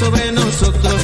Sobre nosotros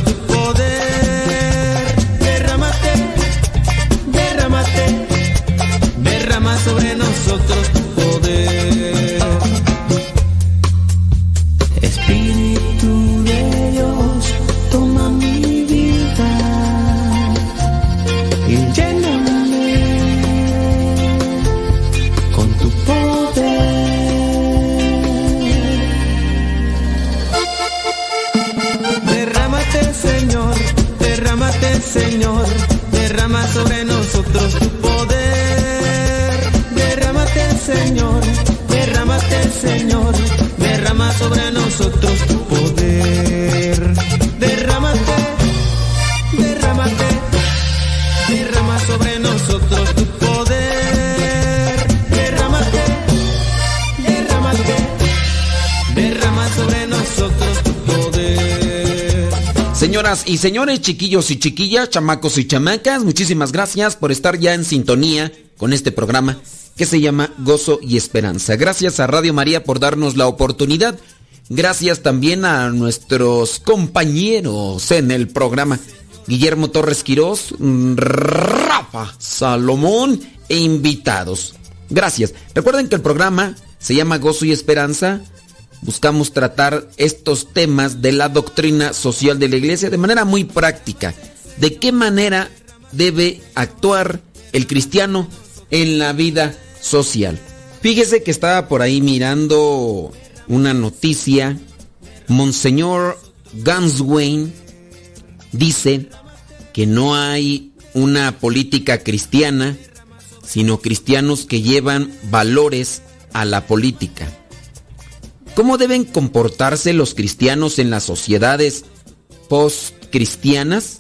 señores, chiquillos y chiquillas, chamacos y chamacas, muchísimas gracias por estar ya en sintonía con este programa que se llama Gozo y Esperanza. Gracias a Radio María por darnos la oportunidad. Gracias también a nuestros compañeros en el programa. Guillermo Torres Quirós, mm, Rafa Salomón e invitados. Gracias. Recuerden que el programa se llama Gozo y Esperanza. Buscamos tratar estos temas de la doctrina social de la iglesia de manera muy práctica. ¿De qué manera debe actuar el cristiano en la vida social? Fíjese que estaba por ahí mirando una noticia. Monseñor Ganswain dice que no hay una política cristiana, sino cristianos que llevan valores a la política. ¿Cómo deben comportarse los cristianos en las sociedades post-cristianas?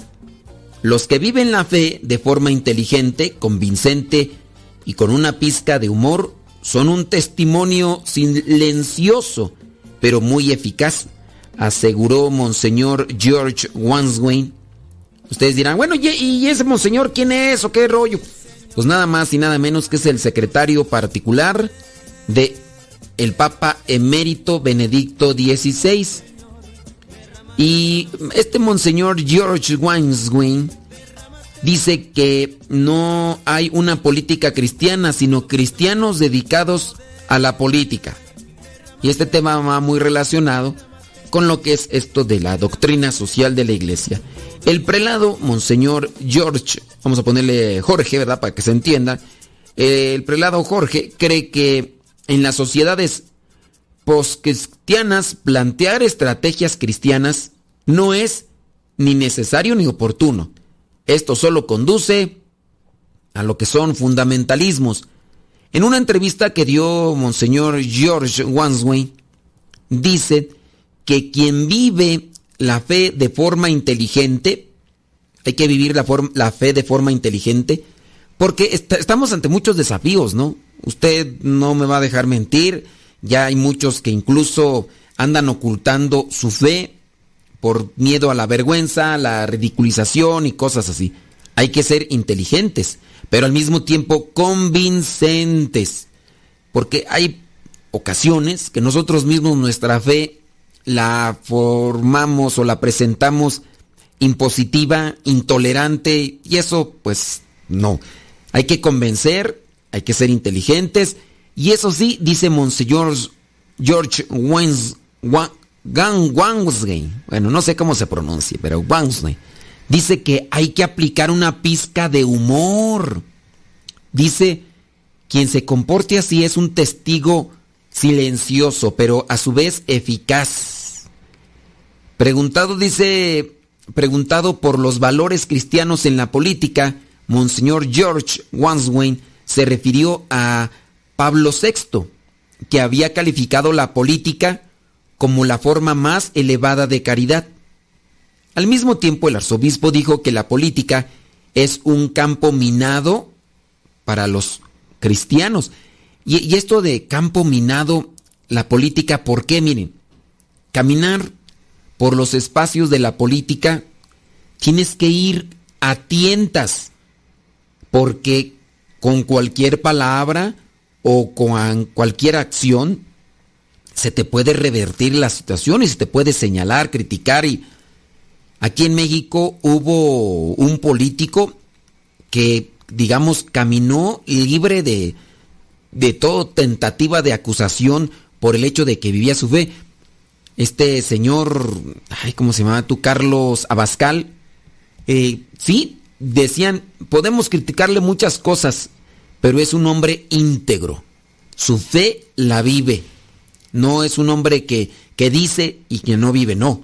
Los que viven la fe de forma inteligente, convincente y con una pizca de humor son un testimonio silencioso, pero muy eficaz, aseguró Monseñor George Wanswain. Ustedes dirán, bueno, ¿y ese Monseñor quién es o qué rollo? Pues nada más y nada menos que es el secretario particular de el Papa emérito Benedicto XVI. Y este Monseñor George Wanswain dice que no hay una política cristiana, sino cristianos dedicados a la política. Y este tema va muy relacionado con lo que es esto de la doctrina social de la iglesia. El prelado, Monseñor George, vamos a ponerle Jorge, ¿verdad? Para que se entienda. El prelado Jorge cree que en las sociedades postcristianas plantear estrategias cristianas no es ni necesario ni oportuno. Esto solo conduce a lo que son fundamentalismos. En una entrevista que dio Monseñor George Wanswain, dice que quien vive la fe de forma inteligente, hay que vivir la, la fe de forma inteligente, porque est- estamos ante muchos desafíos, ¿no? Usted no me va a dejar mentir, ya hay muchos que incluso andan ocultando su fe por miedo a la vergüenza, la ridiculización y cosas así. Hay que ser inteligentes, pero al mismo tiempo convincentes, porque hay ocasiones que nosotros mismos nuestra fe la formamos o la presentamos impositiva, intolerante, y eso pues no. Hay que convencer, hay que ser inteligentes, y eso sí, dice Monseñor George Wens, Wa- Gan- Wanswain, bueno, no sé cómo se pronuncia, pero Wanswain, dice que hay que aplicar una pizca de humor. Dice, quien se comporte así es un testigo silencioso, pero a su vez eficaz. Preguntado, dice, preguntado por los valores cristianos en la política, Monseñor George Wanswain se refirió a Pablo VI, que había calificado la política como la forma más elevada de caridad. Al mismo tiempo, el arzobispo dijo que la política es un campo minado para los cristianos. Y, y esto de campo minado, la política, ¿por qué? Miren, caminar por los espacios de la política, tienes que ir a tientas, porque con cualquier palabra o con cualquier acción se te puede revertir la situación y se te puede señalar, criticar. Y aquí en México hubo un político que, digamos, caminó libre de, de toda tentativa de acusación por el hecho de que vivía su fe este señor, ay, ¿cómo se llama tú? Carlos Abascal, eh, sí, decían, podemos criticarle muchas cosas, pero es un hombre íntegro. Su fe la vive. No es un hombre que, que dice y que no vive, no.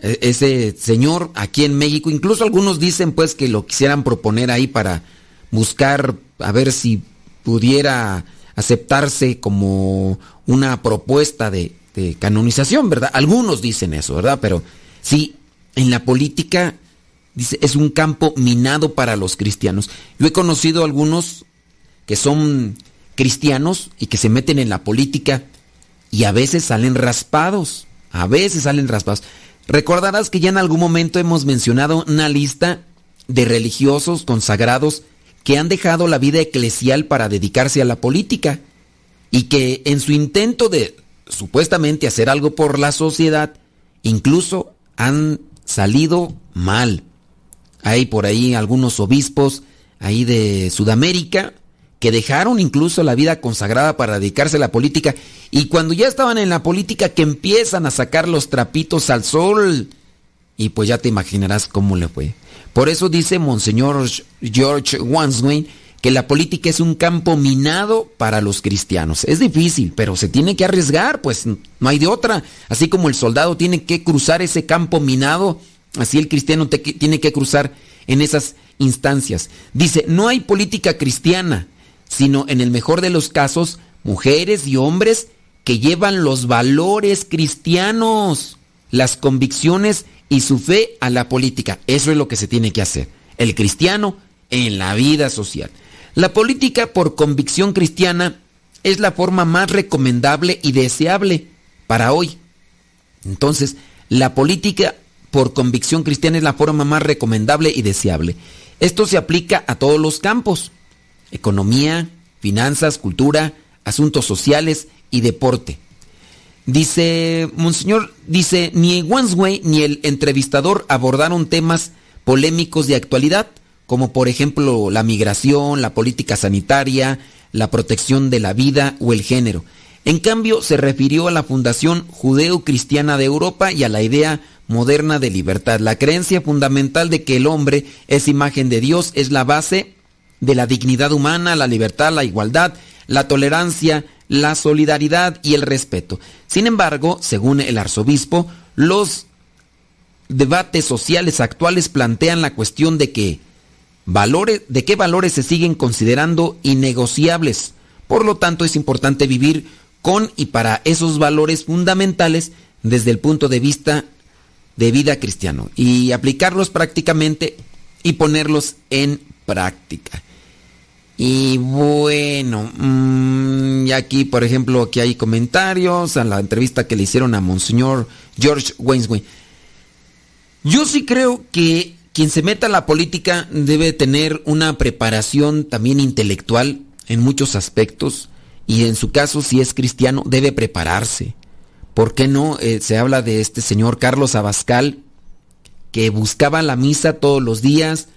E, ese señor aquí en México, incluso algunos dicen pues que lo quisieran proponer ahí para buscar a ver si pudiera aceptarse como una propuesta de, de canonización, ¿verdad? Algunos dicen eso, ¿verdad? Pero sí, en la política dice, es un campo minado para los cristianos. Yo he conocido algunos que son cristianos y que se meten en la política y a veces salen raspados, a veces salen raspados. Recordarás que ya en algún momento hemos mencionado una lista de religiosos consagrados que han dejado la vida eclesial para dedicarse a la política y que en su intento de supuestamente hacer algo por la sociedad, incluso han salido mal. Hay por ahí algunos obispos ahí de Sudamérica que dejaron incluso la vida consagrada para dedicarse a la política y cuando ya estaban en la política que empiezan a sacar los trapitos al sol y pues ya te imaginarás cómo le fue. Por eso dice Monseñor George Wanswain que la política es un campo minado para los cristianos. Es difícil, pero se tiene que arriesgar, pues no hay de otra. Así como el soldado tiene que cruzar ese campo minado, así el cristiano tiene que cruzar en esas instancias. Dice, no hay política cristiana, sino en el mejor de los casos, mujeres y hombres que llevan los valores cristianos, las convicciones y su fe a la política. Eso es lo que se tiene que hacer. El cristiano en la vida social. La política por convicción cristiana es la forma más recomendable y deseable para hoy. Entonces, la política por convicción cristiana es la forma más recomendable y deseable. Esto se aplica a todos los campos. Economía, finanzas, cultura, asuntos sociales y deporte. Dice, Monseñor, dice, ni Wansway ni el entrevistador abordaron temas polémicos de actualidad como por ejemplo la migración, la política sanitaria, la protección de la vida o el género. En cambio, se refirió a la Fundación Judeo-Cristiana de Europa y a la idea moderna de libertad. La creencia fundamental de que el hombre es imagen de Dios es la base de la dignidad humana, la libertad, la igualdad, la tolerancia, la solidaridad y el respeto. Sin embargo, según el arzobispo, los debates sociales actuales plantean la cuestión de que valores, de qué valores se siguen considerando innegociables. Por lo tanto, es importante vivir con y para esos valores fundamentales desde el punto de vista de vida cristiano y aplicarlos prácticamente y ponerlos en práctica. Y bueno, mm, aquí por ejemplo, aquí hay comentarios a la entrevista que le hicieron a Monseñor George Wainsway. Yo sí creo que quien se meta a la política debe tener una preparación también intelectual en muchos aspectos y en su caso si es cristiano debe prepararse. ¿Por qué no? Eh, se habla de este señor Carlos Abascal que buscaba la misa todos los días,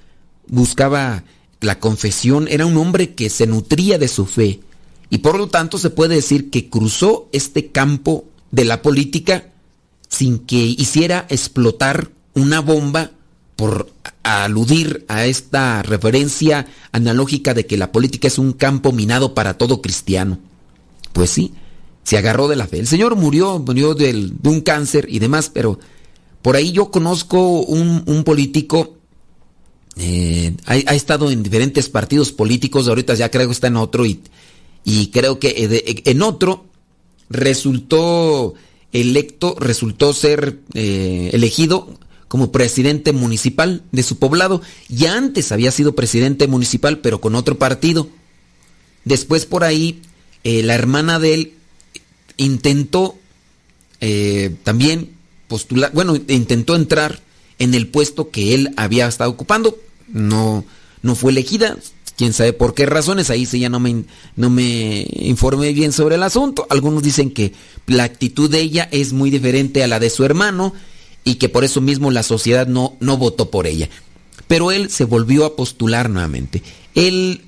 buscaba la confesión, era un hombre que se nutría de su fe y por lo tanto se puede decir que cruzó este campo de la política sin que hiciera explotar una bomba por aludir a esta referencia analógica de que la política es un campo minado para todo cristiano. Pues sí, se agarró de la fe. El Señor murió, murió de un cáncer y demás, pero por ahí yo conozco un, político, eh, ha, estado en diferentes partidos políticos, ahorita ya creo que está en otro y, creo que eh, en otro resultó electo, resultó ser eh, elegido como presidente municipal de su poblado. Ya antes había sido presidente municipal, pero con otro partido. Después por ahí, eh, la hermana de él intentó eh, también postular, bueno, intentó entrar en el puesto que él había estado ocupando. No, no fue elegida, quién sabe por qué razones, ahí sí ya no me, no me informé bien sobre el asunto. Algunos dicen que la actitud de ella es muy diferente a la de su hermano y que por eso mismo la sociedad no, no votó por ella. Pero él se volvió a postular nuevamente. Él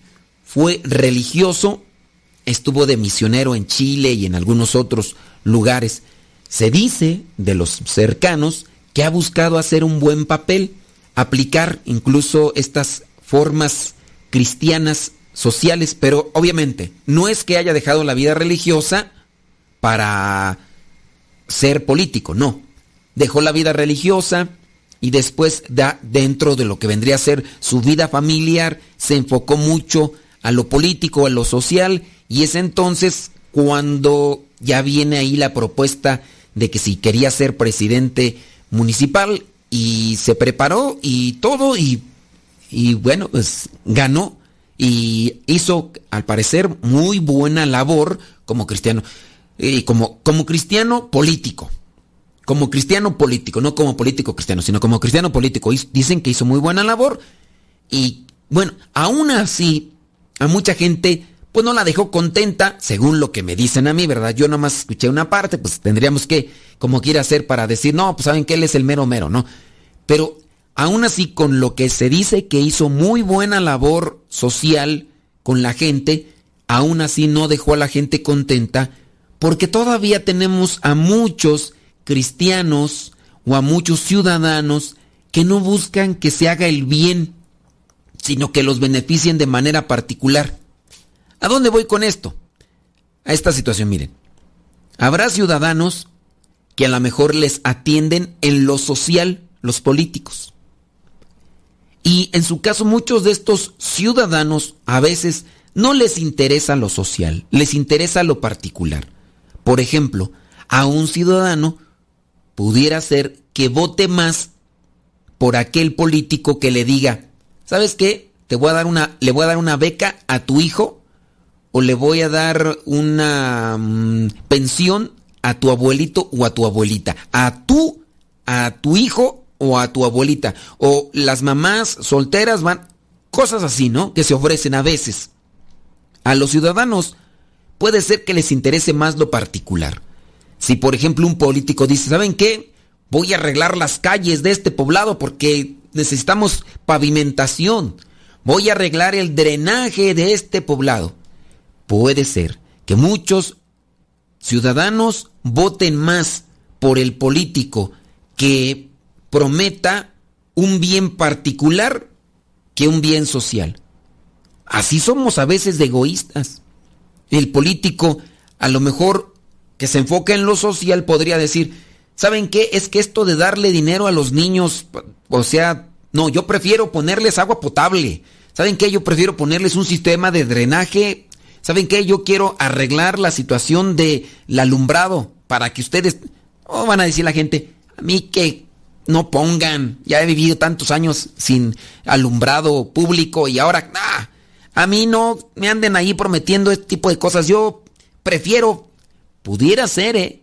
fue religioso, estuvo de misionero en Chile y en algunos otros lugares. Se dice de los cercanos que ha buscado hacer un buen papel, aplicar incluso estas formas cristianas sociales, pero obviamente no es que haya dejado la vida religiosa para ser político, no. Dejó la vida religiosa y después da dentro de lo que vendría a ser su vida familiar, se enfocó mucho a lo político, a lo social y es entonces cuando ya viene ahí la propuesta de que si quería ser presidente municipal y se preparó y todo y, y bueno, pues ganó y hizo al parecer muy buena labor como cristiano y como, como cristiano político. Como cristiano político, no como político cristiano, sino como cristiano político. Dicen que hizo muy buena labor y bueno, aún así a mucha gente pues no la dejó contenta, según lo que me dicen a mí, ¿verdad? Yo nomás escuché una parte, pues tendríamos que, como quiera hacer, para decir, no, pues saben que él es el mero mero, ¿no? Pero aún así, con lo que se dice que hizo muy buena labor social con la gente, aún así no dejó a la gente contenta, porque todavía tenemos a muchos cristianos o a muchos ciudadanos que no buscan que se haga el bien, sino que los beneficien de manera particular. ¿A dónde voy con esto? A esta situación, miren. Habrá ciudadanos que a lo mejor les atienden en lo social los políticos. Y en su caso muchos de estos ciudadanos a veces no les interesa lo social, les interesa lo particular. Por ejemplo, a un ciudadano pudiera ser que vote más por aquel político que le diga, ¿sabes qué? Te voy a dar una, le voy a dar una beca a tu hijo o le voy a dar una mm, pensión a tu abuelito o a tu abuelita, a tú, a tu hijo o a tu abuelita, o las mamás solteras van, cosas así, ¿no? Que se ofrecen a veces. A los ciudadanos puede ser que les interese más lo particular. Si por ejemplo un político dice, ¿saben qué? Voy a arreglar las calles de este poblado porque necesitamos pavimentación. Voy a arreglar el drenaje de este poblado puede ser que muchos ciudadanos voten más por el político que prometa un bien particular que un bien social. Así somos a veces de egoístas. El político, a lo mejor que se enfoca en lo social, podría decir, ¿saben qué? Es que esto de darle dinero a los niños, o sea, no, yo prefiero ponerles agua potable. ¿Saben qué? Yo prefiero ponerles un sistema de drenaje ¿Saben qué? Yo quiero arreglar la situación del alumbrado para que ustedes... Oh, van a decir la gente, a mí que no pongan, ya he vivido tantos años sin alumbrado público y ahora, ah, a mí no me anden ahí prometiendo este tipo de cosas. Yo prefiero, pudiera ser, ¿eh?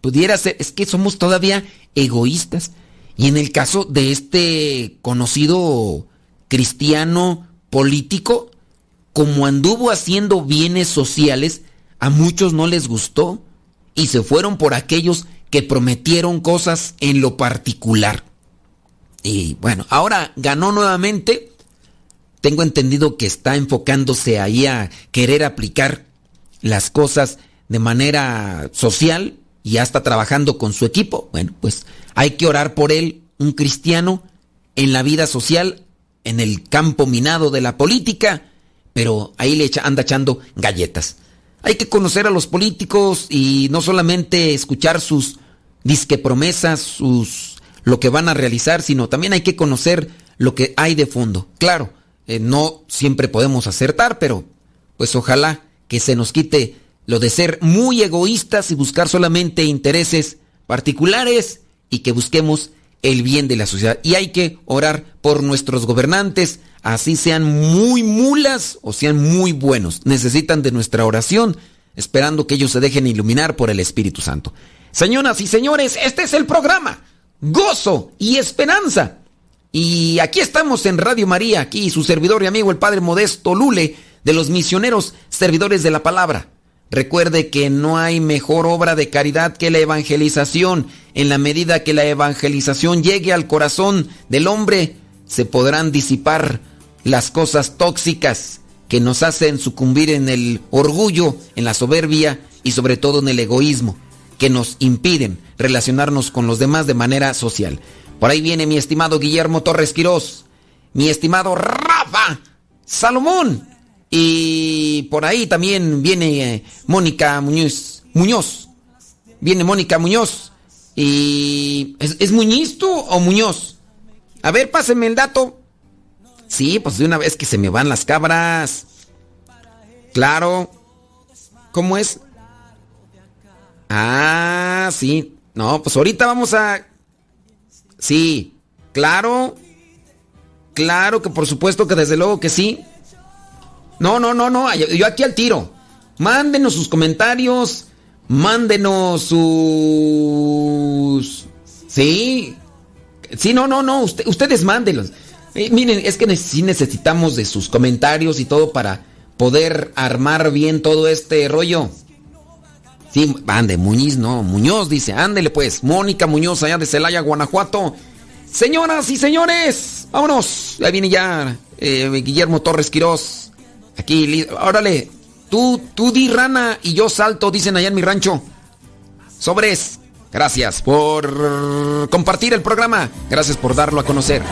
Pudiera ser, es que somos todavía egoístas. Y en el caso de este conocido cristiano político, como anduvo haciendo bienes sociales, a muchos no les gustó y se fueron por aquellos que prometieron cosas en lo particular. Y bueno, ahora ganó nuevamente. Tengo entendido que está enfocándose ahí a querer aplicar las cosas de manera social y ya está trabajando con su equipo. Bueno, pues hay que orar por él, un cristiano, en la vida social, en el campo minado de la política pero ahí le anda echando galletas. Hay que conocer a los políticos y no solamente escuchar sus disque promesas, sus lo que van a realizar, sino también hay que conocer lo que hay de fondo. Claro, eh, no siempre podemos acertar, pero pues ojalá que se nos quite lo de ser muy egoístas y buscar solamente intereses particulares y que busquemos el bien de la sociedad. Y hay que orar por nuestros gobernantes, así sean muy mulas o sean muy buenos. Necesitan de nuestra oración, esperando que ellos se dejen iluminar por el Espíritu Santo. Señoras y señores, este es el programa. Gozo y esperanza. Y aquí estamos en Radio María, aquí su servidor y amigo el Padre Modesto Lule, de los misioneros servidores de la palabra. Recuerde que no hay mejor obra de caridad que la evangelización. En la medida que la evangelización llegue al corazón del hombre, se podrán disipar las cosas tóxicas que nos hacen sucumbir en el orgullo, en la soberbia y sobre todo en el egoísmo, que nos impiden relacionarnos con los demás de manera social. Por ahí viene mi estimado Guillermo Torres Quirós, mi estimado Rafa Salomón, y por ahí también viene eh, Mónica Muñoz. Muñoz. Viene Mónica Muñoz. Y. ¿Es, ¿Es Muñiz tú o Muñoz? A ver, pásenme el dato. Sí, pues de una vez que se me van las cabras. Claro. ¿Cómo es? Ah, sí. No, pues ahorita vamos a. Sí, claro. Claro que por supuesto que desde luego que sí. No, no, no, no. Yo, aquí al tiro. Mándenos sus comentarios. Mándenos sus. Sí. Sí, no, no, no. ustedes mándenlos. Eh, miren, es que sí necesitamos de sus comentarios y todo para poder armar bien todo este rollo. Sí, ande, Muñiz, no, Muñoz dice, ándele pues, Mónica Muñoz allá de Celaya, Guanajuato. Señoras y señores, vámonos. Ahí viene ya eh, Guillermo Torres Quirós. Aquí, órale, tú, tú di rana y yo salto, dicen allá en mi rancho. Sobres. Gracias por compartir el programa. Gracias por darlo a conocer.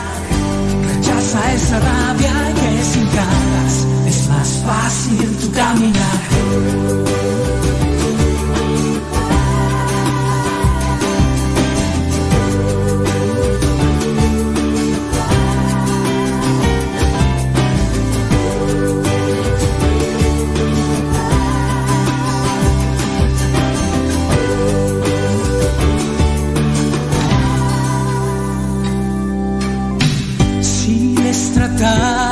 他。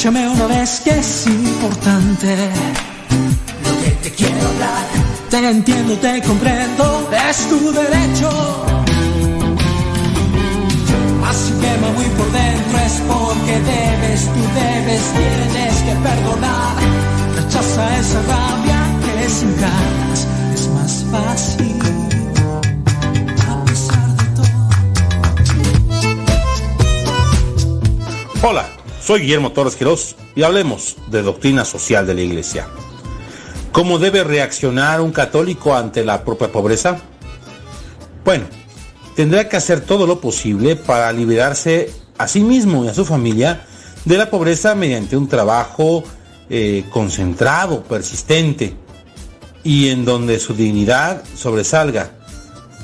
Escúchame una vez que es importante lo que te quiero hablar. Te entiendo, te comprendo, es tu derecho. Así quema muy por dentro es porque debes, tú debes, tienes que perdonar. Rechaza esa rabia que sin ganas es más fácil. Hola, soy Guillermo Torres Quirós y hablemos de doctrina social de la Iglesia. ¿Cómo debe reaccionar un católico ante la propia pobreza? Bueno, tendrá que hacer todo lo posible para liberarse a sí mismo y a su familia de la pobreza mediante un trabajo eh, concentrado, persistente, y en donde su dignidad sobresalga,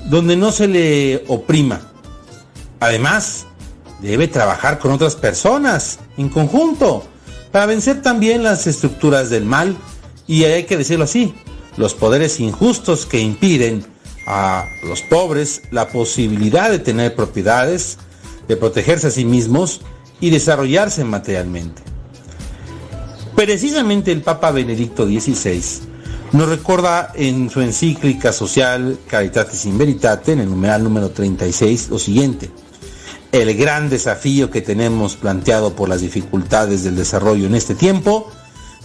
donde no se le oprima. Además, debe trabajar con otras personas en conjunto para vencer también las estructuras del mal y hay que decirlo así, los poderes injustos que impiden a los pobres la posibilidad de tener propiedades, de protegerse a sí mismos y desarrollarse materialmente. Precisamente el Papa Benedicto XVI nos recuerda en su encíclica social Caritatis in Veritate, en el numeral número 36, lo siguiente. El gran desafío que tenemos planteado por las dificultades del desarrollo en este tiempo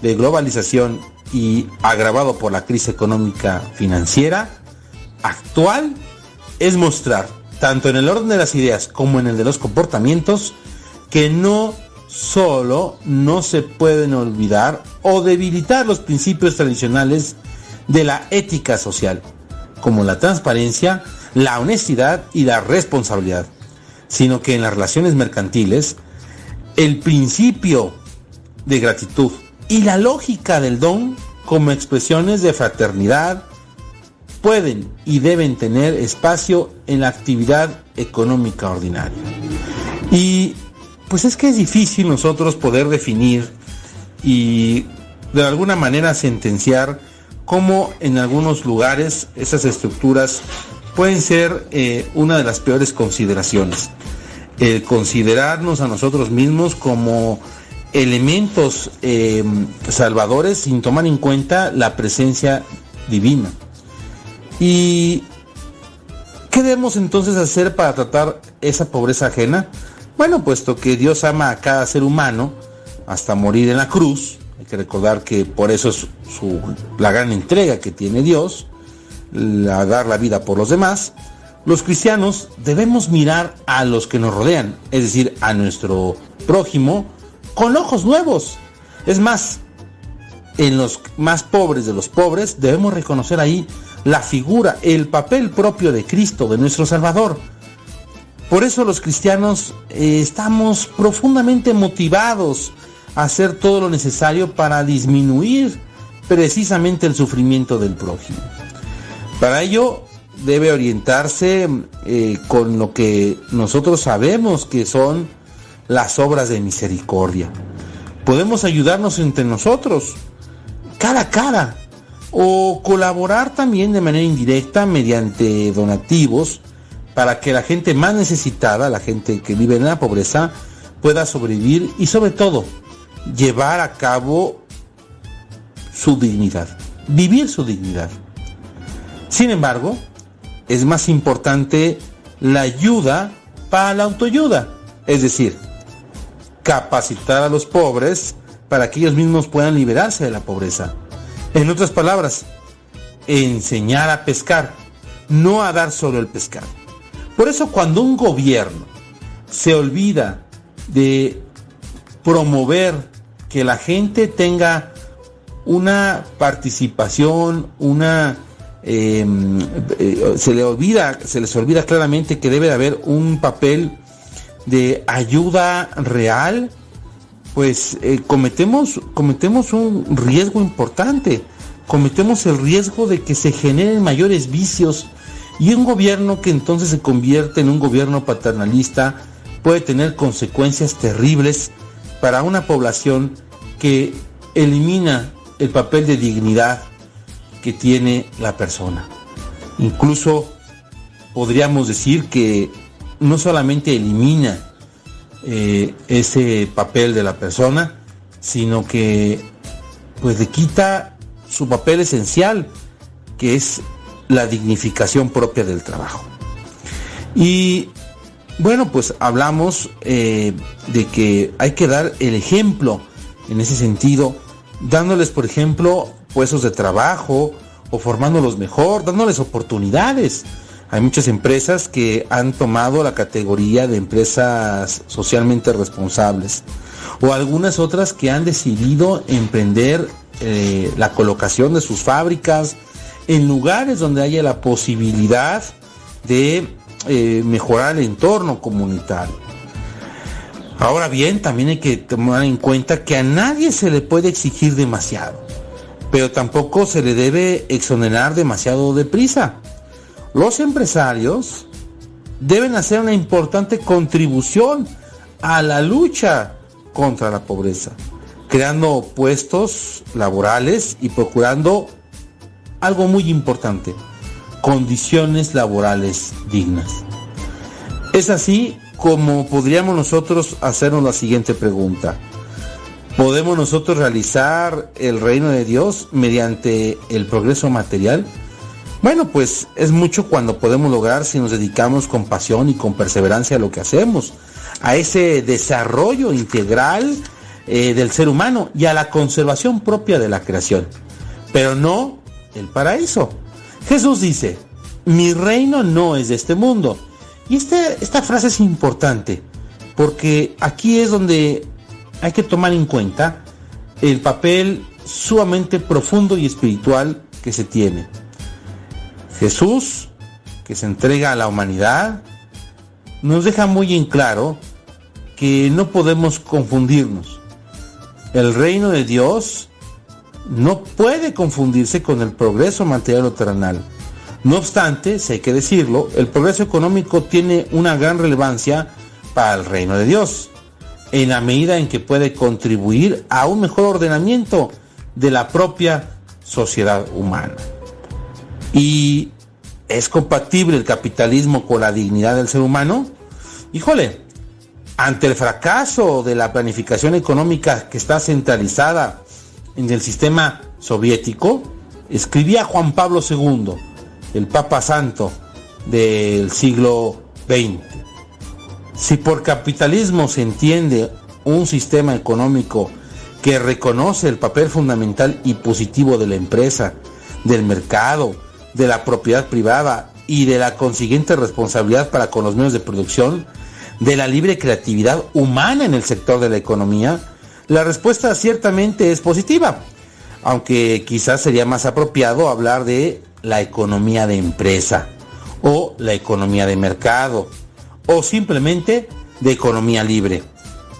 de globalización y agravado por la crisis económica financiera actual es mostrar, tanto en el orden de las ideas como en el de los comportamientos, que no solo no se pueden olvidar o debilitar los principios tradicionales de la ética social, como la transparencia, la honestidad y la responsabilidad, sino que en las relaciones mercantiles, el principio de gratitud y la lógica del don como expresiones de fraternidad pueden y deben tener espacio en la actividad económica ordinaria. Y pues es que es difícil nosotros poder definir y de alguna manera sentenciar cómo en algunos lugares esas estructuras pueden ser eh, una de las peores consideraciones. El considerarnos a nosotros mismos como elementos eh, salvadores sin tomar en cuenta la presencia divina. ¿Y qué debemos entonces hacer para tratar esa pobreza ajena? Bueno, puesto que Dios ama a cada ser humano hasta morir en la cruz, hay que recordar que por eso es su, la gran entrega que tiene Dios, a dar la vida por los demás, los cristianos debemos mirar a los que nos rodean, es decir, a nuestro prójimo, con ojos nuevos. Es más, en los más pobres de los pobres debemos reconocer ahí la figura, el papel propio de Cristo, de nuestro Salvador. Por eso los cristianos eh, estamos profundamente motivados a hacer todo lo necesario para disminuir precisamente el sufrimiento del prójimo. Para ello debe orientarse eh, con lo que nosotros sabemos que son las obras de misericordia. Podemos ayudarnos entre nosotros, cara a cara, o colaborar también de manera indirecta mediante donativos para que la gente más necesitada, la gente que vive en la pobreza, pueda sobrevivir y sobre todo llevar a cabo su dignidad, vivir su dignidad. Sin embargo, es más importante la ayuda para la autoayuda, es decir, capacitar a los pobres para que ellos mismos puedan liberarse de la pobreza. En otras palabras, enseñar a pescar, no a dar solo el pescado. Por eso cuando un gobierno se olvida de promover que la gente tenga una participación, una em, eh, se olvida, se les olvida claramente que debe de haber un papel de ayuda real, pues eh, cometemos, cometemos un riesgo importante. Cometemos el riesgo de que se generen mayores vicios y un gobierno que entonces se convierte en un gobierno paternalista puede tener consecuencias terribles para una población que elimina el papel de dignidad que tiene la persona. Incluso podríamos decir que no solamente elimina eh, ese papel de la persona, sino que pues le quita su papel esencial, que es la dignificación propia del trabajo. Y bueno, pues hablamos eh, de que hay que dar el ejemplo en ese sentido, dándoles, por ejemplo, puestos de trabajo o formándolos mejor, dándoles oportunidades. Hay muchas empresas que han tomado la categoría de empresas socialmente responsables o algunas otras que han decidido emprender eh, la colocación de sus fábricas, en lugares donde haya la posibilidad de eh, mejorar el entorno comunitario. Ahora bien, también hay que tomar en cuenta que a nadie se le puede exigir demasiado, pero tampoco se le debe exonerar demasiado deprisa. Los empresarios deben hacer una importante contribución a la lucha contra la pobreza, creando puestos laborales y procurando algo muy importante, condiciones laborales dignas. Es así como podríamos nosotros hacernos la siguiente pregunta. ¿Podemos nosotros realizar el reino de Dios mediante el progreso material? Bueno, pues es mucho cuando podemos lograr si nos dedicamos con pasión y con perseverancia a lo que hacemos, a ese desarrollo integral eh, del ser humano y a la conservación propia de la creación, pero no el paraíso. Jesús dice, mi reino no es de este mundo. Y este, esta frase es importante, porque aquí es donde hay que tomar en cuenta el papel sumamente profundo y espiritual que se tiene. Jesús, que se entrega a la humanidad, nos deja muy en claro que no podemos confundirnos. El reino de Dios no puede confundirse con el progreso material o terrenal. No obstante, si hay que decirlo, el progreso económico tiene una gran relevancia para el reino de Dios, en la medida en que puede contribuir a un mejor ordenamiento de la propia sociedad humana. ¿Y es compatible el capitalismo con la dignidad del ser humano? Híjole, ante el fracaso de la planificación económica que está centralizada en el sistema soviético, escribía Juan Pablo II, el Papa Santo del siglo XX. Si por capitalismo se entiende un sistema económico que reconoce el papel fundamental y positivo de la empresa, del mercado, de la propiedad privada y de la consiguiente responsabilidad para con los medios de producción, de la libre creatividad humana en el sector de la economía, la respuesta ciertamente es positiva, aunque quizás sería más apropiado hablar de la economía de empresa o la economía de mercado o simplemente de economía libre.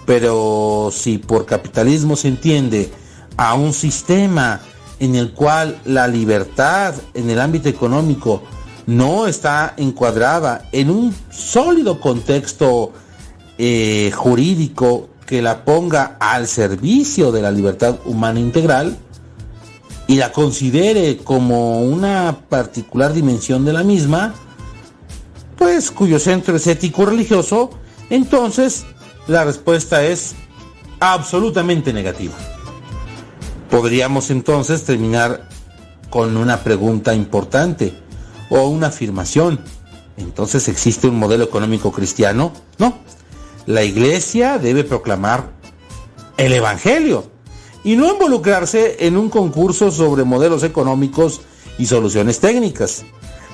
Pero si por capitalismo se entiende a un sistema en el cual la libertad en el ámbito económico no está encuadrada en un sólido contexto eh, jurídico que la ponga al servicio de la libertad humana integral, y la considere como una particular dimensión de la misma, pues cuyo centro es ético religioso, entonces la respuesta es absolutamente negativa. Podríamos entonces terminar con una pregunta importante o una afirmación. Entonces, ¿existe un modelo económico cristiano? No. La iglesia debe proclamar el Evangelio y no involucrarse en un concurso sobre modelos económicos y soluciones técnicas.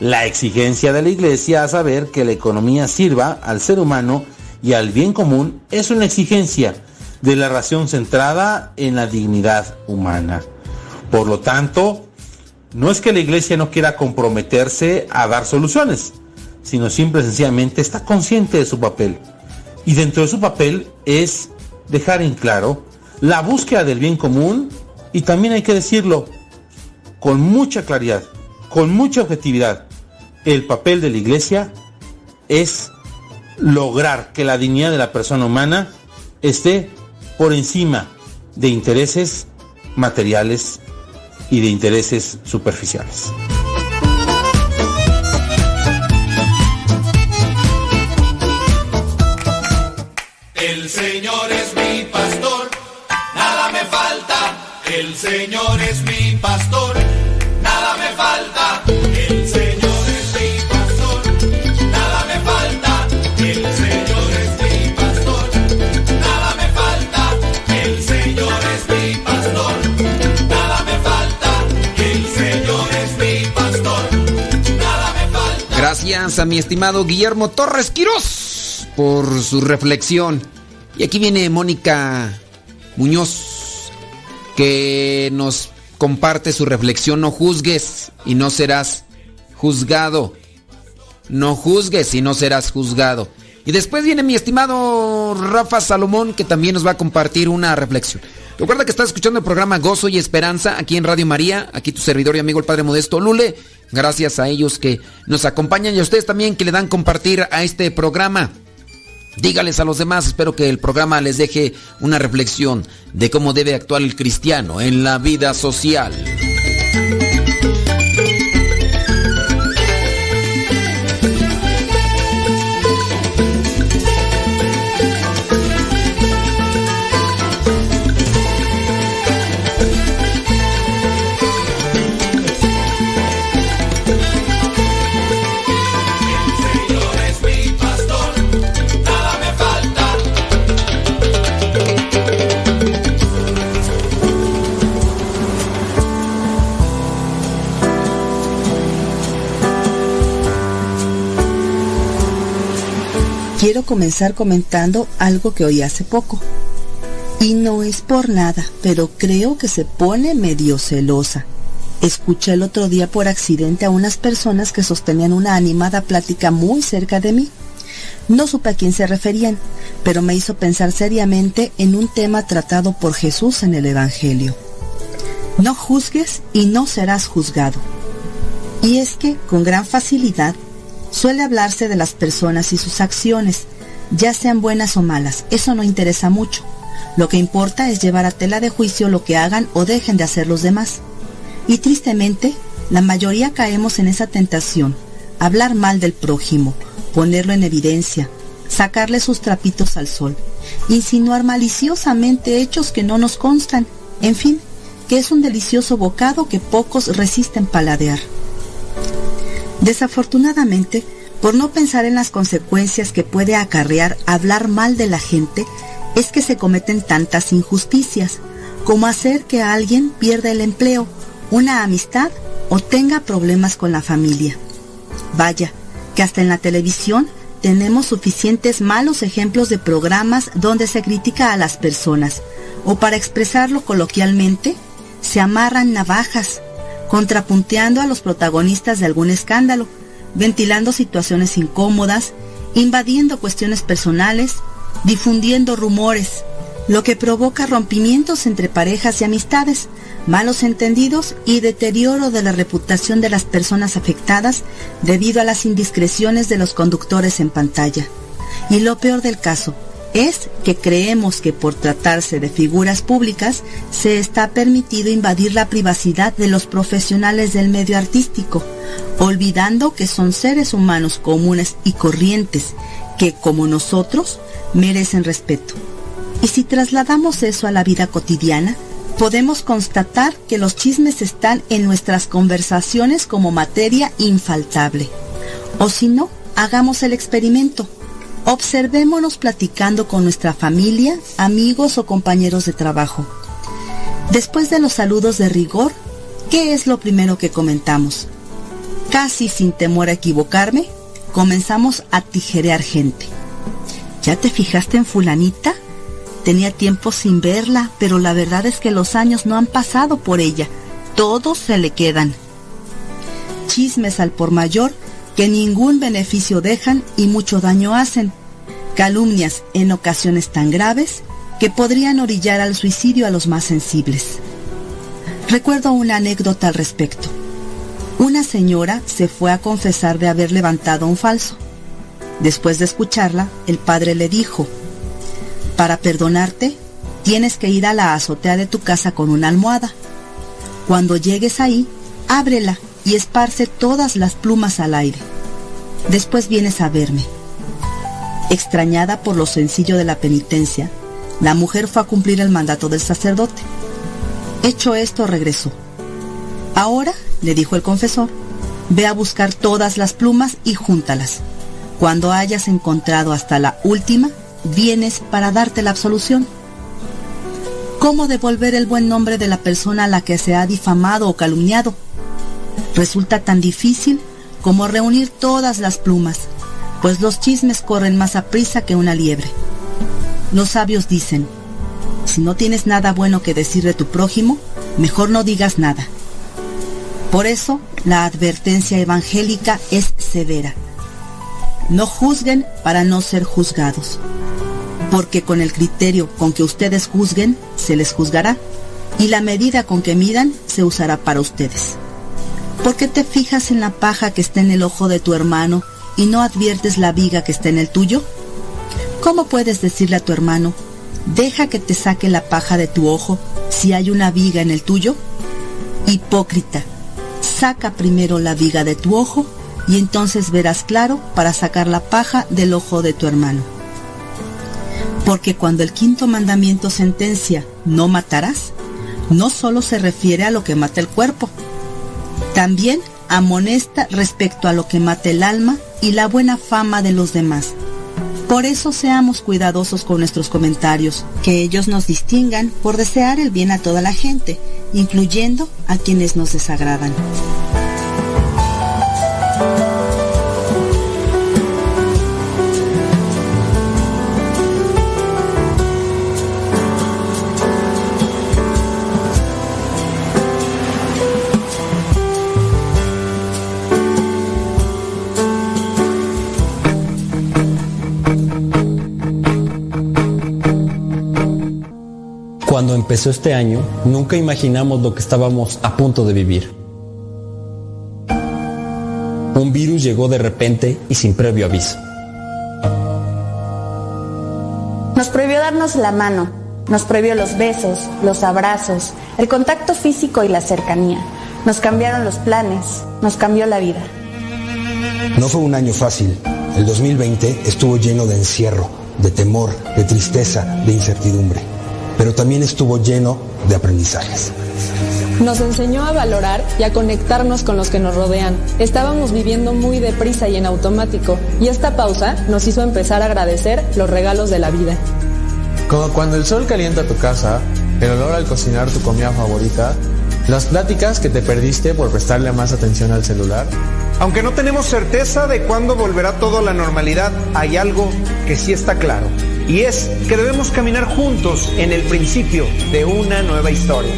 La exigencia de la Iglesia a saber que la economía sirva al ser humano y al bien común es una exigencia de la ración centrada en la dignidad humana. Por lo tanto, no es que la Iglesia no quiera comprometerse a dar soluciones, sino simple y sencillamente está consciente de su papel. Y dentro de su papel es dejar en claro la búsqueda del bien común y también hay que decirlo con mucha claridad, con mucha objetividad, el papel de la iglesia es lograr que la dignidad de la persona humana esté por encima de intereses materiales y de intereses superficiales. El Señor es El Señor es mi A mi estimado Guillermo Torres Quirós por su reflexión. Y aquí viene Mónica Muñoz que nos comparte su reflexión. No juzgues y no serás juzgado. No juzgues y no serás juzgado. Y después viene mi estimado Rafa Salomón que también nos va a compartir una reflexión. Recuerda que estás escuchando el programa Gozo y Esperanza aquí en Radio María, aquí tu servidor y amigo el Padre Modesto Lule. Gracias a ellos que nos acompañan y a ustedes también que le dan compartir a este programa. Dígales a los demás, espero que el programa les deje una reflexión de cómo debe actuar el cristiano en la vida social. Comenzar comentando algo que oí hace poco. Y no es por nada, pero creo que se pone medio celosa. Escuché el otro día por accidente a unas personas que sostenían una animada plática muy cerca de mí. No supe a quién se referían, pero me hizo pensar seriamente en un tema tratado por Jesús en el Evangelio. No juzgues y no serás juzgado. Y es que, con gran facilidad, suele hablarse de las personas y sus acciones, ya sean buenas o malas, eso no interesa mucho. Lo que importa es llevar a tela de juicio lo que hagan o dejen de hacer los demás. Y tristemente, la mayoría caemos en esa tentación, hablar mal del prójimo, ponerlo en evidencia, sacarle sus trapitos al sol, insinuar maliciosamente hechos que no nos constan, en fin, que es un delicioso bocado que pocos resisten paladear. Desafortunadamente, por no pensar en las consecuencias que puede acarrear hablar mal de la gente, es que se cometen tantas injusticias, como hacer que alguien pierda el empleo, una amistad o tenga problemas con la familia. Vaya, que hasta en la televisión tenemos suficientes malos ejemplos de programas donde se critica a las personas, o para expresarlo coloquialmente, se amarran navajas, contrapunteando a los protagonistas de algún escándalo, ventilando situaciones incómodas, invadiendo cuestiones personales, difundiendo rumores, lo que provoca rompimientos entre parejas y amistades, malos entendidos y deterioro de la reputación de las personas afectadas debido a las indiscreciones de los conductores en pantalla. Y lo peor del caso es que creemos que por tratarse de figuras públicas se está permitido invadir la privacidad de los profesionales del medio artístico, olvidando que son seres humanos comunes y corrientes que, como nosotros, merecen respeto. Y si trasladamos eso a la vida cotidiana, podemos constatar que los chismes están en nuestras conversaciones como materia infaltable. O si no, hagamos el experimento. Observémonos platicando con nuestra familia, amigos o compañeros de trabajo. Después de los saludos de rigor, ¿qué es lo primero que comentamos? Casi sin temor a equivocarme, comenzamos a tijerear gente. ¿Ya te fijaste en fulanita? Tenía tiempo sin verla, pero la verdad es que los años no han pasado por ella. Todos se le quedan. Chismes al por mayor que ningún beneficio dejan y mucho daño hacen. Calumnias en ocasiones tan graves que podrían orillar al suicidio a los más sensibles. Recuerdo una anécdota al respecto. Una señora se fue a confesar de haber levantado un falso. Después de escucharla, el padre le dijo, para perdonarte, tienes que ir a la azotea de tu casa con una almohada. Cuando llegues ahí, ábrela y esparce todas las plumas al aire. Después vienes a verme. Extrañada por lo sencillo de la penitencia, la mujer fue a cumplir el mandato del sacerdote. Hecho esto, regresó. Ahora, le dijo el confesor, ve a buscar todas las plumas y júntalas. Cuando hayas encontrado hasta la última, vienes para darte la absolución. ¿Cómo devolver el buen nombre de la persona a la que se ha difamado o calumniado? Resulta tan difícil como reunir todas las plumas, pues los chismes corren más a prisa que una liebre. Los sabios dicen, si no tienes nada bueno que decir de tu prójimo, mejor no digas nada. Por eso, la advertencia evangélica es severa. No juzguen para no ser juzgados porque con el criterio con que ustedes juzguen, se les juzgará, y la medida con que midan se usará para ustedes. ¿Por qué te fijas en la paja que está en el ojo de tu hermano y no adviertes la viga que está en el tuyo? ¿Cómo puedes decirle a tu hermano, deja que te saque la paja de tu ojo si hay una viga en el tuyo? Hipócrita, saca primero la viga de tu ojo y entonces verás claro para sacar la paja del ojo de tu hermano. Porque cuando el quinto mandamiento sentencia no matarás, no solo se refiere a lo que mata el cuerpo, también amonesta respecto a lo que mata el alma y la buena fama de los demás. Por eso seamos cuidadosos con nuestros comentarios, que ellos nos distingan por desear el bien a toda la gente, incluyendo a quienes nos desagradan. Cuando empezó este año, nunca imaginamos lo que estábamos a punto de vivir. Un virus llegó de repente y sin previo aviso. Nos prohibió darnos la mano, nos prohibió los besos, los abrazos, el contacto físico y la cercanía. Nos cambiaron los planes, nos cambió la vida. No fue un año fácil. El 2020 estuvo lleno de encierro, de temor, de tristeza, de incertidumbre, pero también estuvo lleno de aprendizajes. Nos enseñó a valorar y a conectarnos con los que nos rodean. Estábamos viviendo muy deprisa y en automático, y esta pausa nos hizo empezar a agradecer los regalos de la vida. Como cuando el sol calienta tu casa, el olor al cocinar tu comida favorita, las pláticas que te perdiste por prestarle más atención al celular. Aunque no tenemos certeza de cuándo volverá todo a la normalidad, hay algo que sí está claro. Y es que debemos caminar juntos en el principio de una nueva historia.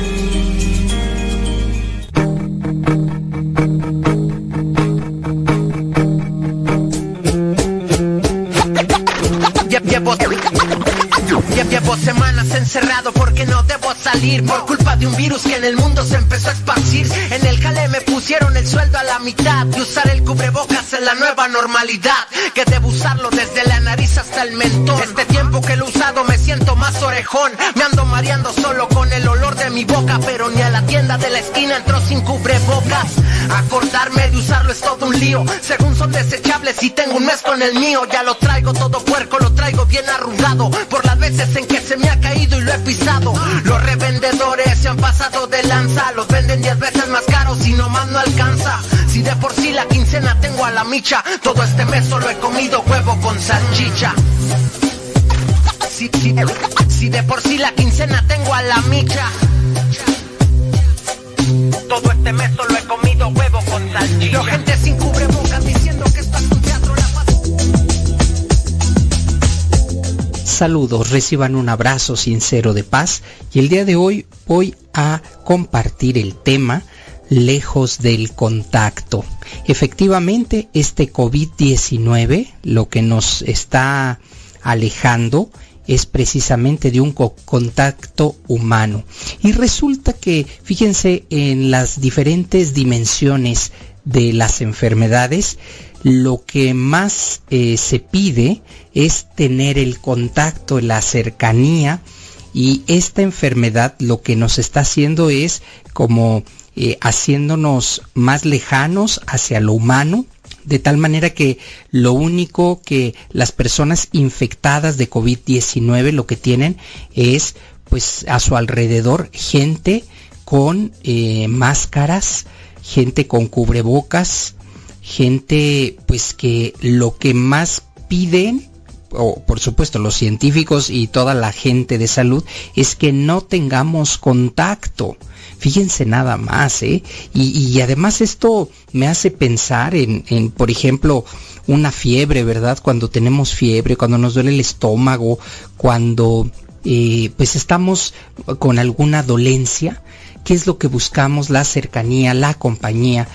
Llevo semanas encerrado porque no debo salir Por culpa de un virus que en el mundo se empezó a esparcir En el jale me pusieron el sueldo a la mitad Y usar el cubrebocas es la nueva normalidad. Que debo usarlo desde la nariz hasta el mentón. Este tiempo que lo he usado me siento más orejón. Me ando mareando solo con el olor de mi boca Pero ni a la tienda de la esquina entró sin cubrebocas. Acordarme de usarlo es todo un lío. Según son desechables y tengo un mes con el mío. Ya lo traigo todo puerco, lo traigo bien arrugado. Por las veces en que se me ha caído y lo he pisado. Los revendedores se han pasado de lanza Los venden 10 veces más caros y nomás no alcanza Si de por sí la quincena tengo a la micha Todo este mes solo he comido huevo con salchicha si, si, si de por sí la quincena tengo a la micha todo este mes solo he comido huevo con salchicha. Veo gente sin cubrebocas diciendo que esto es un teatro. La Saludos, reciban un abrazo sincero de paz y el día de hoy voy a compartir el tema lejos del contacto. Efectivamente, este COVID-19 lo que nos está alejando es precisamente de un contacto humano. Y resulta que, fíjense, en las diferentes dimensiones de las enfermedades, lo que más eh, se pide es tener el contacto, la cercanía, y esta enfermedad lo que nos está haciendo es como eh, haciéndonos más lejanos hacia lo humano, de tal manera que lo único que las personas infectadas de COVID-19 lo que tienen es pues a su alrededor gente con eh, máscaras, gente con cubrebocas, gente pues que lo que más piden o por supuesto los científicos y toda la gente de salud es que no tengamos contacto Fíjense nada más, ¿eh? Y, además esto me hace pensar en, por ejemplo, una fiebre, ¿verdad? Cuando tenemos fiebre, cuando nos duele el estómago, cuando eh, pues estamos con alguna dolencia, ¿qué es lo que buscamos? La cercanía, la compañía.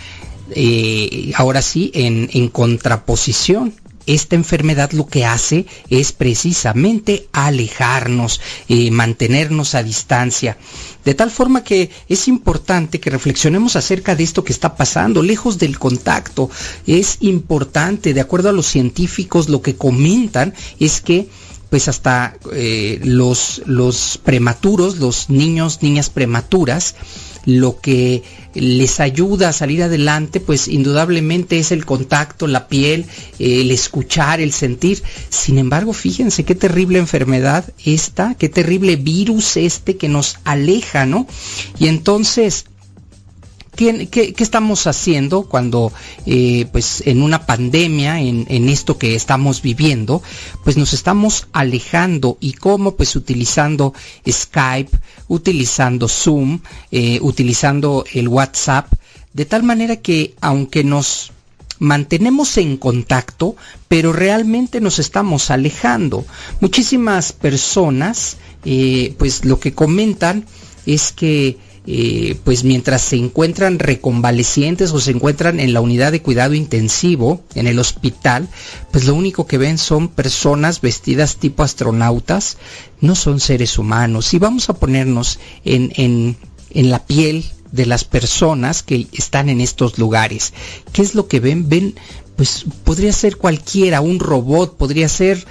Eh, ahora sí, en, en contraposición esta enfermedad lo que hace es precisamente alejarnos, eh, mantenernos a distancia. De tal forma que es importante que reflexionemos acerca de esto que está pasando, lejos del contacto. Es importante, de acuerdo a los científicos, lo que comentan es que pues hasta eh, los, los prematuros, los niños, niñas prematuras, lo que les ayuda a salir adelante, pues indudablemente es el contacto, la piel, el escuchar, el sentir. Sin embargo, fíjense qué terrible enfermedad esta, qué terrible virus este que nos aleja, ¿no? Y entonces, ¿Qué, estamos haciendo cuando, eh, pues, en una pandemia, en, esto que estamos viviendo, pues nos estamos alejando y cómo, pues, utilizando Skype, utilizando Zoom, eh, utilizando el WhatsApp, de tal manera que aunque nos mantenemos en contacto, pero realmente nos estamos alejando. Muchísimas personas, eh, pues, lo que comentan es que eh, pues mientras se encuentran reconvalecientes o se encuentran en la unidad de cuidado intensivo, en el hospital, pues lo único que ven son personas vestidas tipo astronautas, no son seres humanos. Y vamos a ponernos en, en, en la piel de las personas que están en estos lugares. ¿Qué es lo que ven? Ven, pues podría ser cualquiera, un robot, podría ser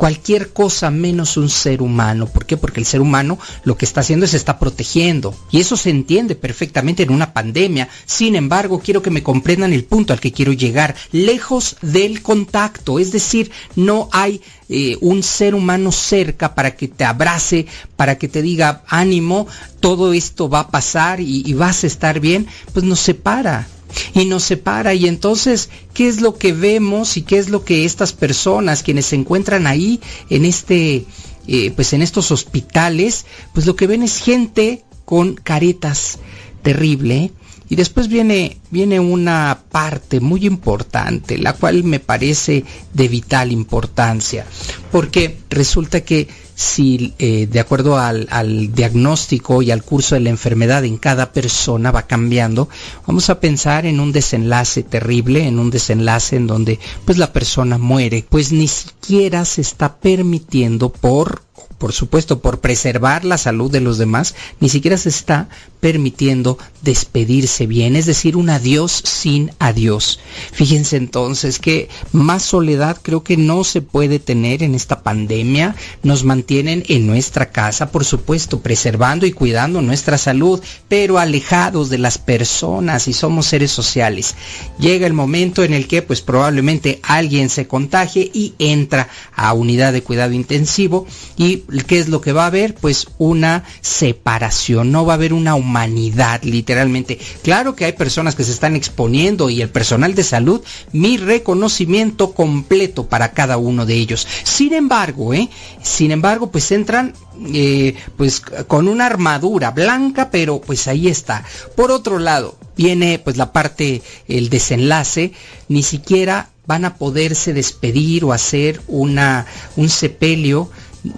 cualquier cosa menos un ser humano. ¿Por qué? Porque el ser humano lo que está haciendo es está protegiendo. Y eso se entiende perfectamente en una pandemia. Sin embargo, quiero que me comprendan el punto al que quiero llegar. Lejos del contacto. Es decir, no hay eh, un ser humano cerca para que te abrace, para que te diga ánimo, todo esto va a pasar y, y vas a estar bien. Pues nos separa y nos separa. Y entonces, ¿qué es lo que vemos y qué es lo que estas personas, quienes se encuentran ahí en este, eh, pues en estos hospitales, pues lo que ven es gente con caretas terrible. Y después viene, viene una parte muy importante, la cual me parece de vital importancia, porque resulta que si eh, de acuerdo al, al, diagnóstico y al curso de la enfermedad en cada persona va cambiando, vamos a pensar en un desenlace terrible, en un desenlace en donde pues la persona muere, pues ni siquiera se está permitiendo por por supuesto, por preservar la salud de los demás, ni siquiera se está permitiendo despedirse bien, es decir, un adiós sin adiós. Fíjense entonces que más soledad creo que no se puede tener en esta pandemia. Nos mantienen en nuestra casa, por supuesto, preservando y cuidando nuestra salud, pero alejados de las personas y somos seres sociales. Llega el momento en el que pues probablemente alguien se contagie y entra a unidad de cuidado intensivo y ¿qué es lo que va a haber? Pues una separación, no va a haber una humanidad, literalmente. Claro que hay personas que se están exponiendo y el personal de salud, mi reconocimiento completo para cada uno de ellos. Sin embargo, ¿eh? Sin embargo, pues entran eh, pues con una armadura blanca, pero pues ahí está. Por otro lado, viene pues la parte, el desenlace, ni siquiera van a poderse despedir o hacer una, un sepelio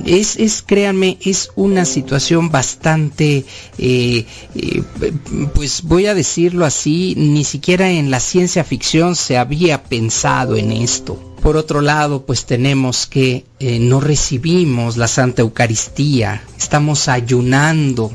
es, es, créanme, es una situación bastante, eh, eh, pues voy a decirlo así, ni siquiera en la ciencia ficción se había pensado en esto. Por otro lado, pues tenemos que eh, no recibimos la Santa Eucaristía, estamos ayunando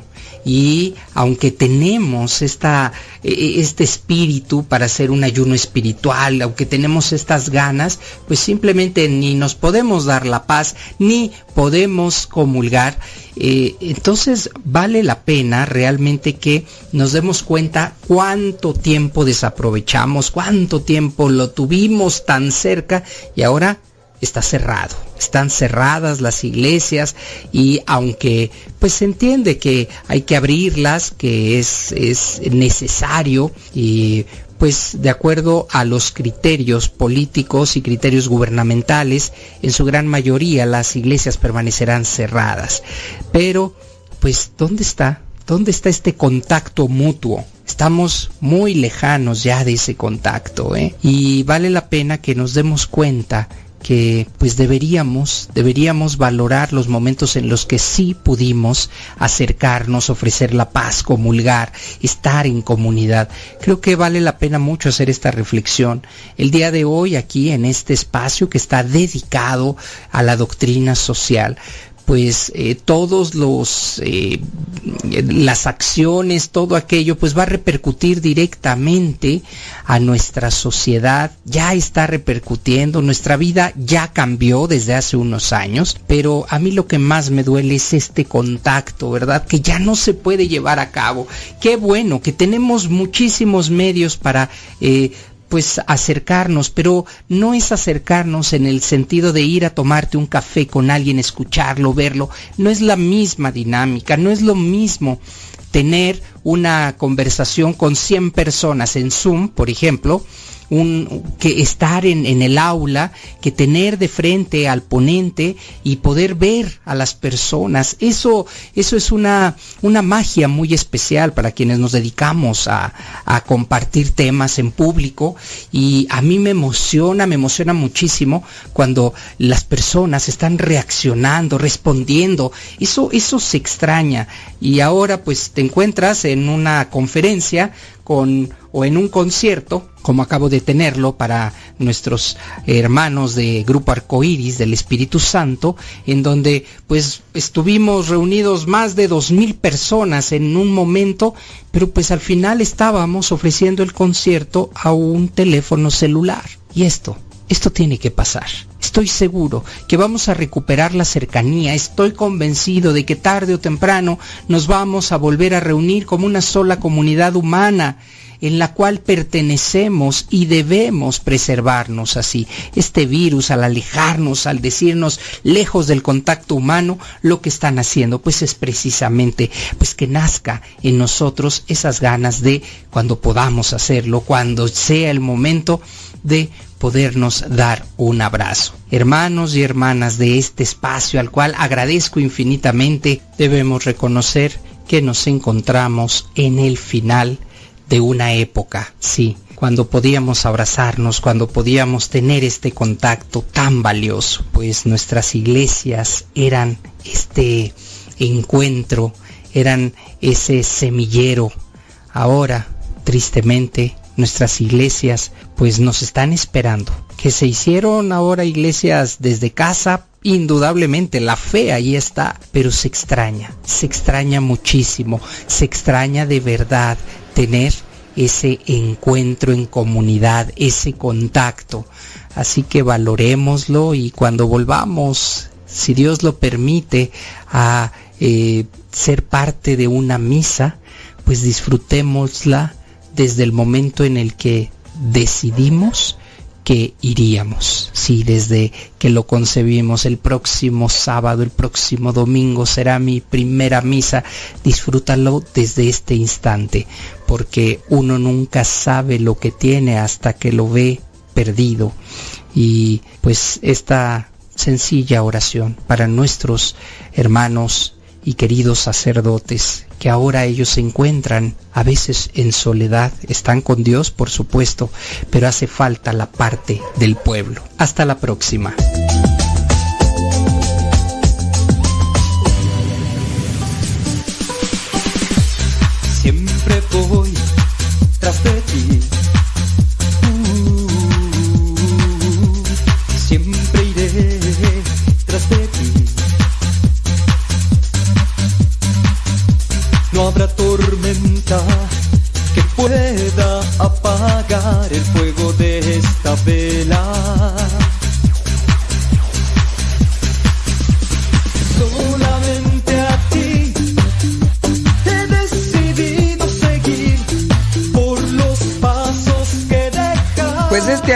y aunque tenemos esta, e, e, este espíritu para hacer un ayuno espiritual, aunque tenemos estas ganas, pues simplemente ni nos podemos dar la paz, ni podemos comulgar. Eh, entonces vale la pena realmente que nos demos cuenta cuánto tiempo desaprovechamos, cuánto tiempo lo tuvimos tan cerca y ahora está cerrado. Están cerradas las iglesias y aunque pues se entiende que hay que abrirlas, que es, es necesario y pues de acuerdo a los criterios políticos y criterios gubernamentales, en su gran mayoría las iglesias permanecerán cerradas. Pero pues ¿dónde está? ¿Dónde está este contacto mutuo? Estamos muy lejanos ya de ese contacto, ¿eh? Y vale la pena que nos demos cuenta que pues deberíamos, deberíamos valorar los momentos en los que sí pudimos acercarnos, ofrecer la paz, comulgar, estar en comunidad. Creo que vale la pena mucho hacer esta reflexión. El día de hoy aquí en este espacio que está dedicado a la doctrina social, pues eh, todos los eh, las acciones todo aquello pues va a repercutir directamente a nuestra sociedad. Ya está repercutiendo. Nuestra vida ya cambió desde hace unos años. Pero a mí lo que más me duele es este contacto verdad que ya no se puede llevar a cabo. Qué bueno que tenemos muchísimos medios para eh, pues acercarnos, pero no es acercarnos en el sentido de ir a tomarte un café con alguien, escucharlo, verlo, no es la misma dinámica, no es lo mismo tener una conversación con 100 personas en Zoom, por ejemplo, un, que estar en, en, el aula, que tener de frente al ponente y poder ver a las personas. Eso, eso es una, una magia muy especial para quienes nos dedicamos a, a compartir temas en público y a mí me emociona, me emociona muchísimo cuando las personas están reaccionando, respondiendo. Eso, eso se extraña. Y ahora pues te encuentras en una conferencia con o en un concierto, como acabo de tenerlo para nuestros hermanos de Grupo Arcoiris del Espíritu Santo, en donde pues estuvimos reunidos más de dos mil personas en un momento, pero pues al final estábamos ofreciendo el concierto a un teléfono celular. Y esto, esto tiene que pasar. Estoy seguro que vamos a recuperar la cercanía. Estoy convencido de que tarde o temprano nos vamos a volver a reunir como una sola comunidad humana en la cual pertenecemos y debemos preservarnos así. Este virus, al alejarnos, al decirnos lejos del contacto humano, lo que están haciendo, pues es precisamente, pues que nazca en nosotros esas ganas de, cuando podamos hacerlo, cuando sea el momento, de podernos dar un abrazo. Hermanos y hermanas de este espacio al cual agradezco infinitamente, debemos reconocer que nos encontramos en el final de una época, sí, cuando podíamos abrazarnos, cuando podíamos tener este contacto tan valioso, pues nuestras iglesias eran este encuentro, eran ese semillero. Ahora, tristemente, nuestras iglesias pues nos están esperando. Que se hicieron ahora iglesias desde casa, indudablemente la fe ahí está, pero se extraña, se extraña muchísimo, se extraña de verdad tener ese encuentro en comunidad, ese contacto. Así que valoremoslo y cuando volvamos, si Dios lo permite, a eh, ser parte de una misa, pues disfrutémosla desde el momento en el que decidimos que iríamos. Sí, desde que lo concebimos el próximo sábado, el próximo domingo será mi primera misa. Disfrútalo desde este instante, porque uno nunca sabe lo que tiene hasta que lo ve perdido. Y pues esta sencilla oración para nuestros hermanos y queridos sacerdotes, que ahora ellos se encuentran a veces en soledad, están con Dios por supuesto, pero hace falta la parte del pueblo. Hasta la próxima.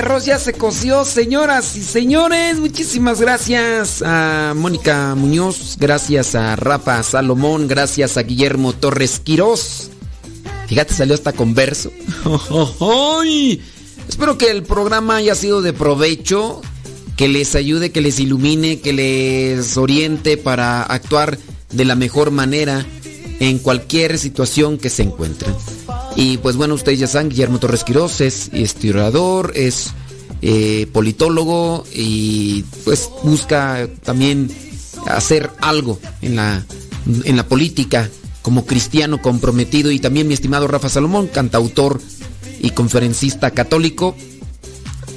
Arroz ya se coció, señoras y señores. Muchísimas gracias a Mónica Muñoz, gracias a Rafa Salomón, gracias a Guillermo Torres Quirós. Fíjate, salió hasta con verso. ¡Ay! Espero que el programa haya sido de provecho, que les ayude, que les ilumine, que les oriente para actuar de la mejor manera en cualquier situación que se encuentren. Y pues bueno, ustedes ya saben, Guillermo Torres Quirós es historiador, es eh, politólogo y pues busca también hacer algo en la, en la política como cristiano comprometido y también mi estimado Rafa Salomón, cantautor y conferencista católico.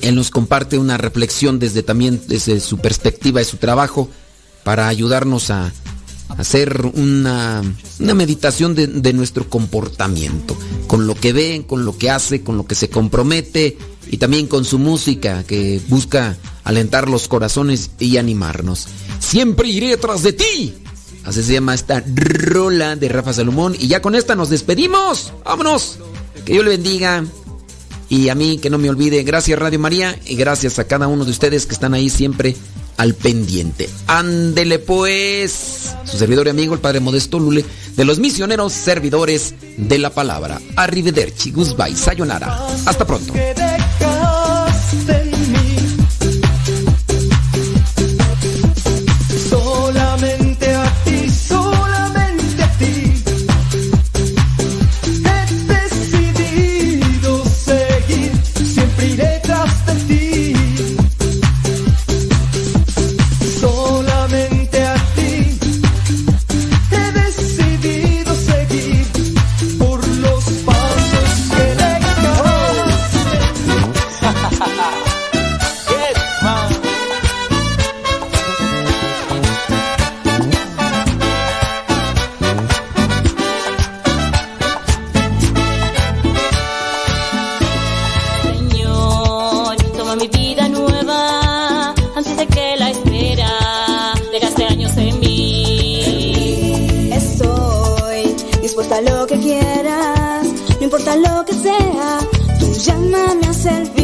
Él nos comparte una reflexión desde también desde su perspectiva de su trabajo para ayudarnos a hacer una, una meditación de, de, nuestro comportamiento, con lo que ve, con lo que hace, con lo que se compromete y también con su música que busca alentar los corazones y animarnos. Siempre iré tras de ti. Así se llama esta rola de Rafa Salomón. Y ya con esta nos despedimos. Vámonos. Que Dios le bendiga. Y a mí que no me olvide. Gracias Radio María. Y gracias a cada uno de ustedes que están ahí siempre al pendiente. Ándele pues. Su servidor y amigo, el Padre Modesto Lule, de los misioneros servidores de la palabra. Arrivederci, goodbye, sayonara. Hasta pronto. Lo que sea, tú llámame a servir.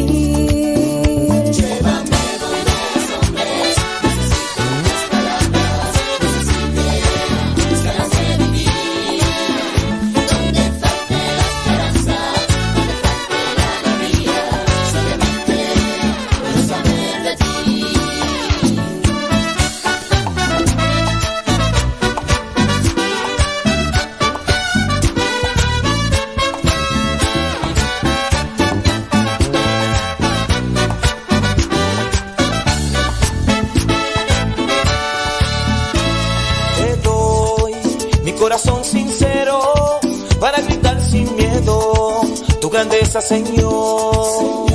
Señor.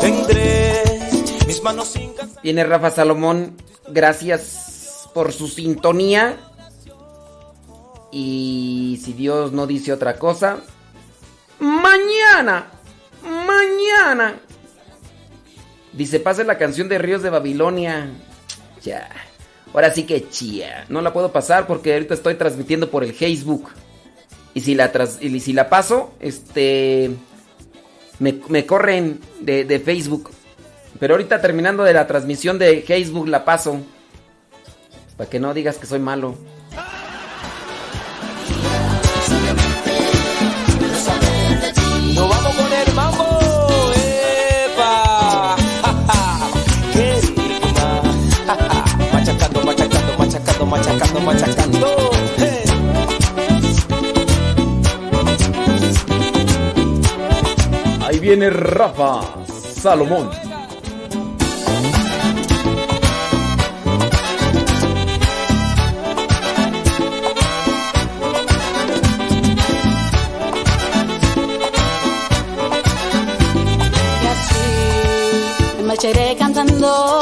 Tendré mis manos sin. Viene Rafa Salomón, gracias por su sintonía. Y si Dios no dice otra cosa, mañana, mañana. Dice, pase la canción de Ríos de Babilonia. Ya. Ahora sí que chía. No la puedo pasar porque ahorita estoy transmitiendo por el Facebook. Y si la, tras- y si la paso, este... Me, me corren de, de Facebook. Pero ahorita terminando de la transmisión de Facebook la paso. Para que no digas que soy malo. Nos vamos con el mambo. ¡Epa! ¡Qué. Machacando, machacando, machacando, machacando, machacando. Viene Rafa Salomón. Y así me cantando.